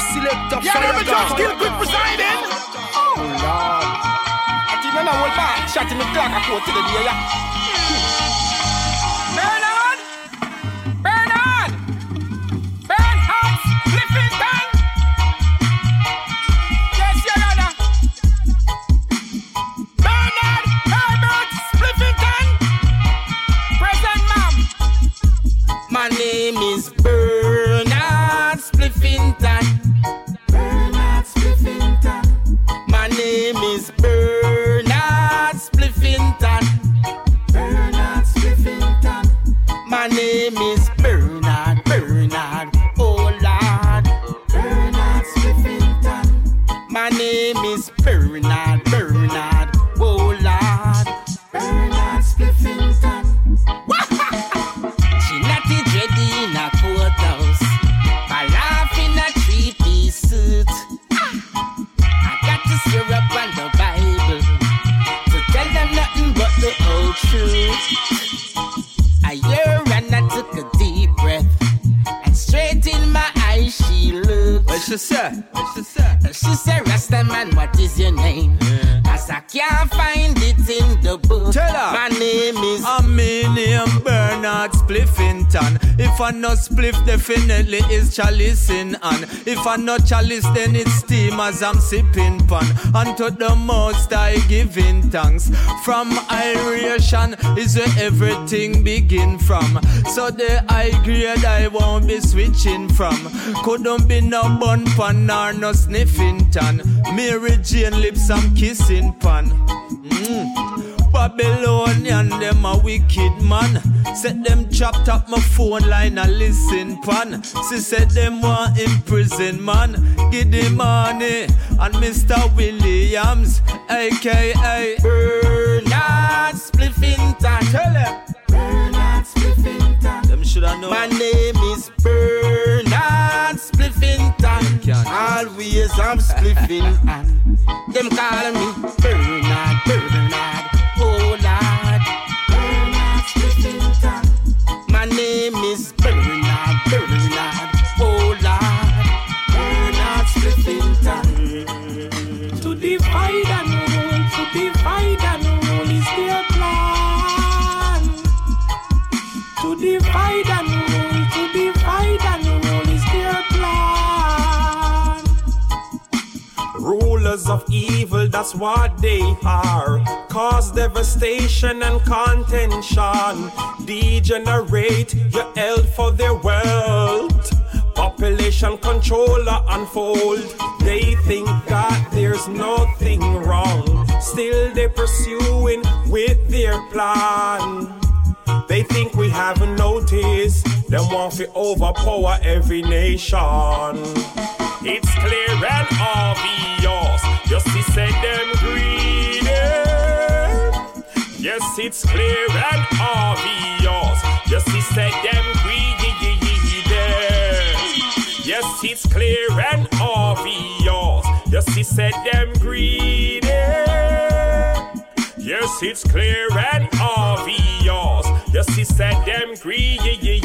select up Yeah, just kill quick presiding. Oh Lord. I think I know back. Shot in the clock, I quote to the day, yeah. Bernard! Bernard! Bernard Flippington! Yes, your honor. Bernard Herbert Flippington! Present, ma'am. My name is Bernard Spliffington. If I not spliff, definitely is chalice in hand. If I not chalice, then it's steam as I'm sipping pan. And to the most I giving thanks. From iration is where everything begin from. So the high grade I won't be switching from. Couldn't be no bun pan nor no sniffing tan. Mary Jane lips I'm kissing pan. Babylonian, them a wicked man. Set them chopped up my phone line and listen pan. She said them want in prison man. Give the money and Mr. Williams, aka Bernard Spliffington. Tell them. Bernard Spliffington. Them shoulda know. My name is Bernard Spliffington. Always I'm spliffing and them call me Bernard, Bernard, evil, that's what they are. Cause devastation and contention. Degenerate your health for their wealth. Population controller unfold. They think that there's nothing wrong. Still they pursuing with their plan. They think we haven't noticed. Them want to overpower every nation. It's clear and obvious. It's clear and obvious. To say them greedy. Yes, it's clear and obvious. He said them greedy. Yes, it's clear and obvious. He said them greedy.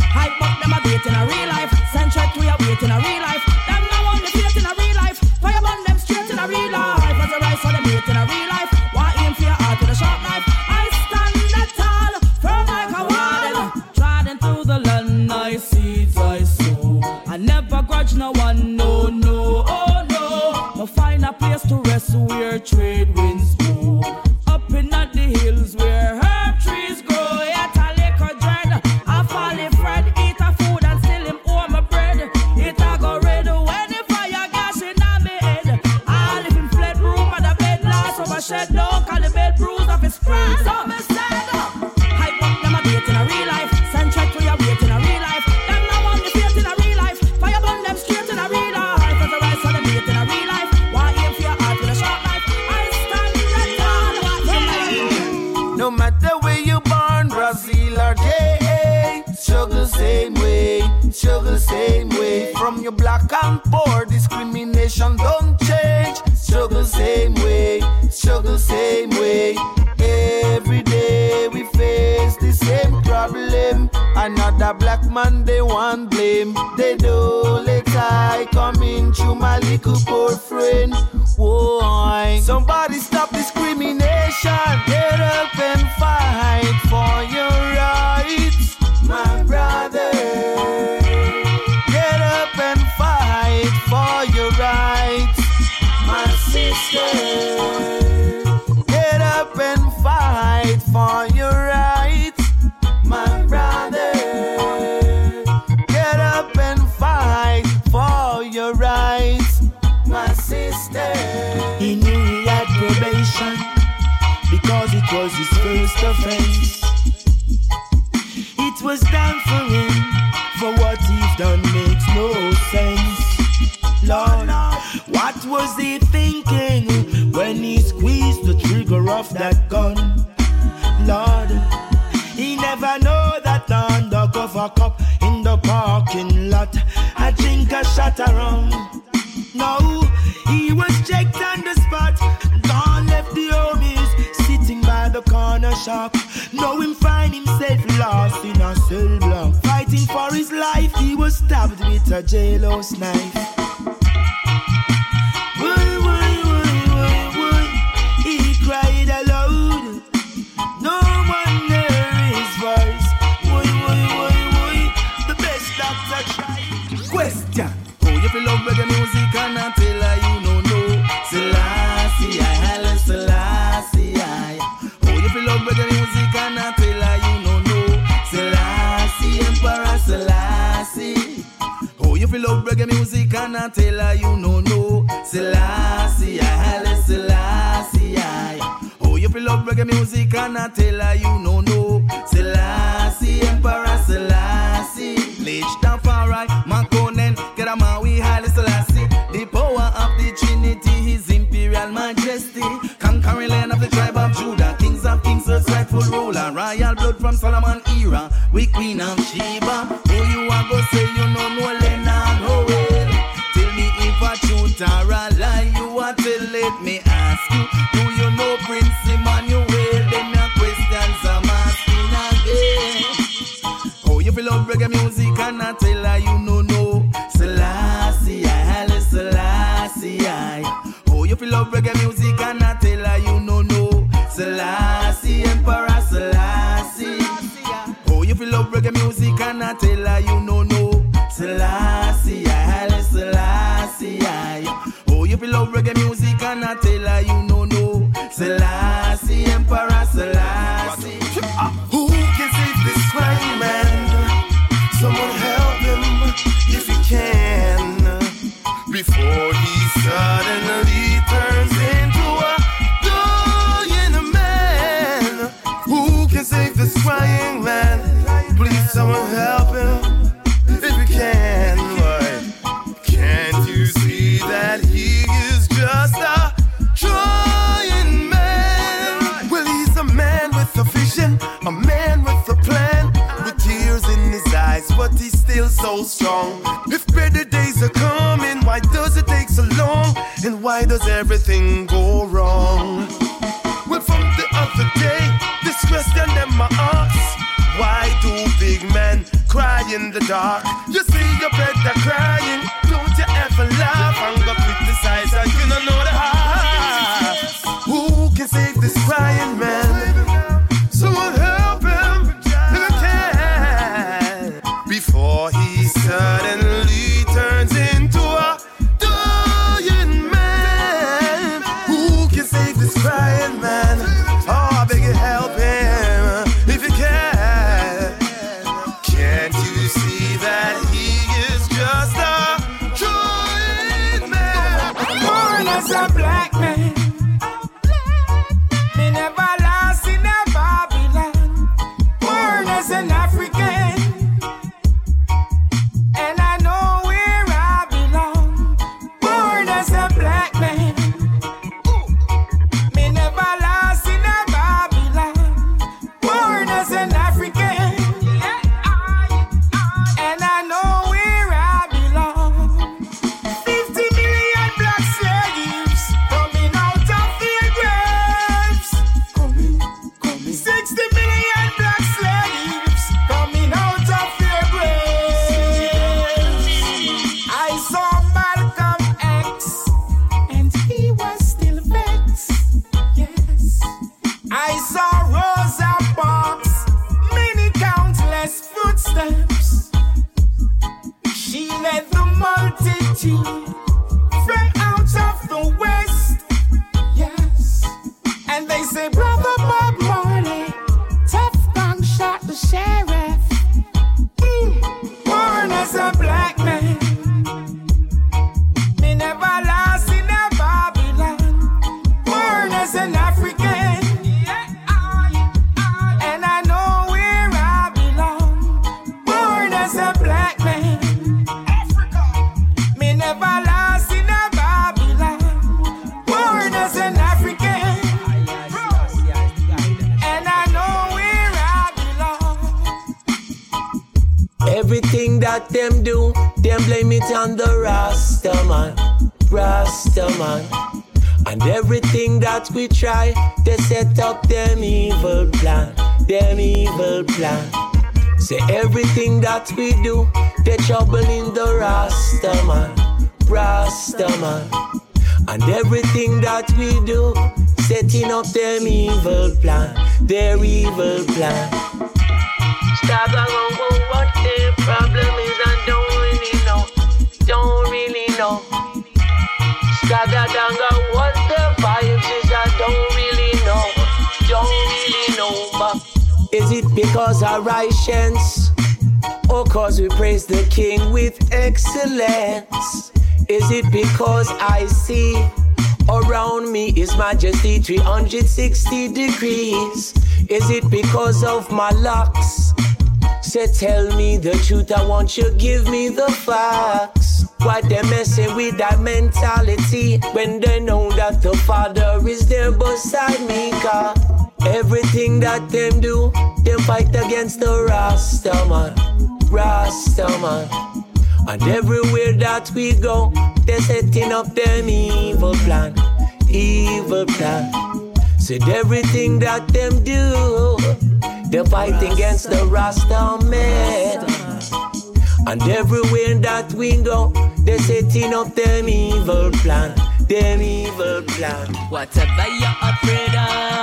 Hype up them a bait in a real life. Check we a wait in a real life. Black and poor, discrimination don't change. Struggle same way, struggle same way. Every day we face the same problem. Another black man they want blame. They do let I come in to my little poor friend. He knew he had probation because it was his first offense. It was done for him, for what he's done makes no sense. Lord, what was he thinking when he squeezed the trigger of that gun? Lord, he never know that undercover cop in the parking lot, I drink a shot around. No, he was checked on the spot. Gone left the homies sitting by the corner shop. Know him find himself lost in a cell block. Fighting for his life, he was stabbed with a jailhouse knife. I tell her you no know. Selassie, I Haile Selassie. Oh, you feel love reggae music and I tell her you no know. Selassie, Emperor Selassie. Lij Tafari, Makonnen, Keramawi, Haile Selassie. The power of the Trinity, His Imperial Majesty. Conquering land of the tribe of Judah, kings of kings, earth's rightful ruler. Royal blood from Solomon era, we Queen of Sheba. I tell her you no know. Selassie, Selassie, I. Oh, you feel love reggae music and I tell her you no know. Selassie, Emperor Selassie. Who can save this crying man? Someone help him if you can. Before he suddenly turns into a dying man. Who can save this crying man? Please, someone help why does everything go wrong? Well, from the other day, this question them my ask. Why do big men cry in the dark? You see your brother crying, don't you ever laugh As a black man. We try, to set up them evil plan, them evil plan. Say everything that we do, they trouble in the Rasta man, Rasta man. And everything that we do, setting up them evil plan, their evil plan. Stop around what the problem is, I don't really know, don't really know. What the it because our righteous, or oh, cause we praise the King with excellence? Is it because I see around me His Majesty 360 degrees? Is it because of my locks? Say, tell me the truth, I want you give me the facts. Why they messing with that mentality when they know that the Father is there beside me? Cause everything that them do, them fight against the Rasta man, Rasta man. And everywhere that we go, they're setting up them evil plan, evil plan. Said everything that them do, they're fighting against the Rasta man. And everywhere that we go, they're setting up them evil plan, them evil plan. Whatever you're afraid of,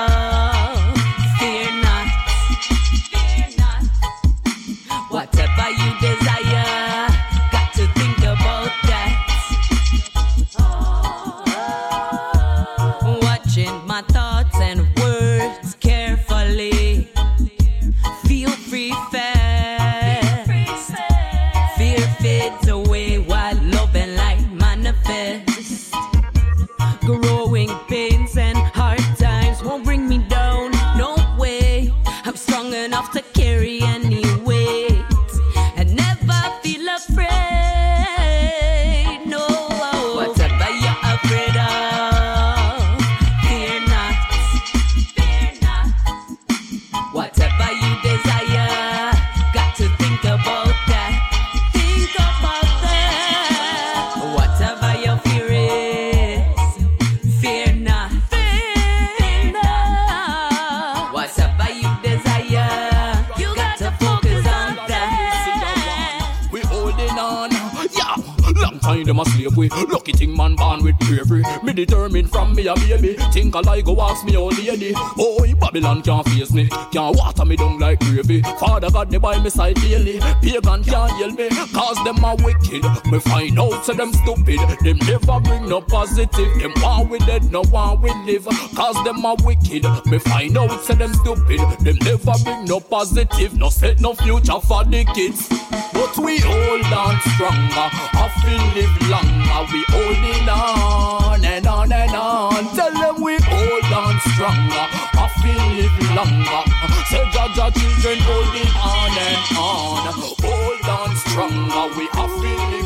man born with bravery. Me determined from me a baby. Think I like go ask me old lady. Oh, Babylon can't face me. Can't water me down like gravy. Father God they by me side daily. Pagan can't yell me. Cause them are wicked. Me find out say them stupid. Them never bring no positive. Them want we dead, no want we live. Cause them are wicked. Me find out say them stupid. Them never bring no positive. No set no future for the kids. But we hold on stronger. I feel live longer. We on and on and on. Tell them we hold on stronger. I feel live longer. Say Jaja children holding on and on. Hold on stronger. We have feel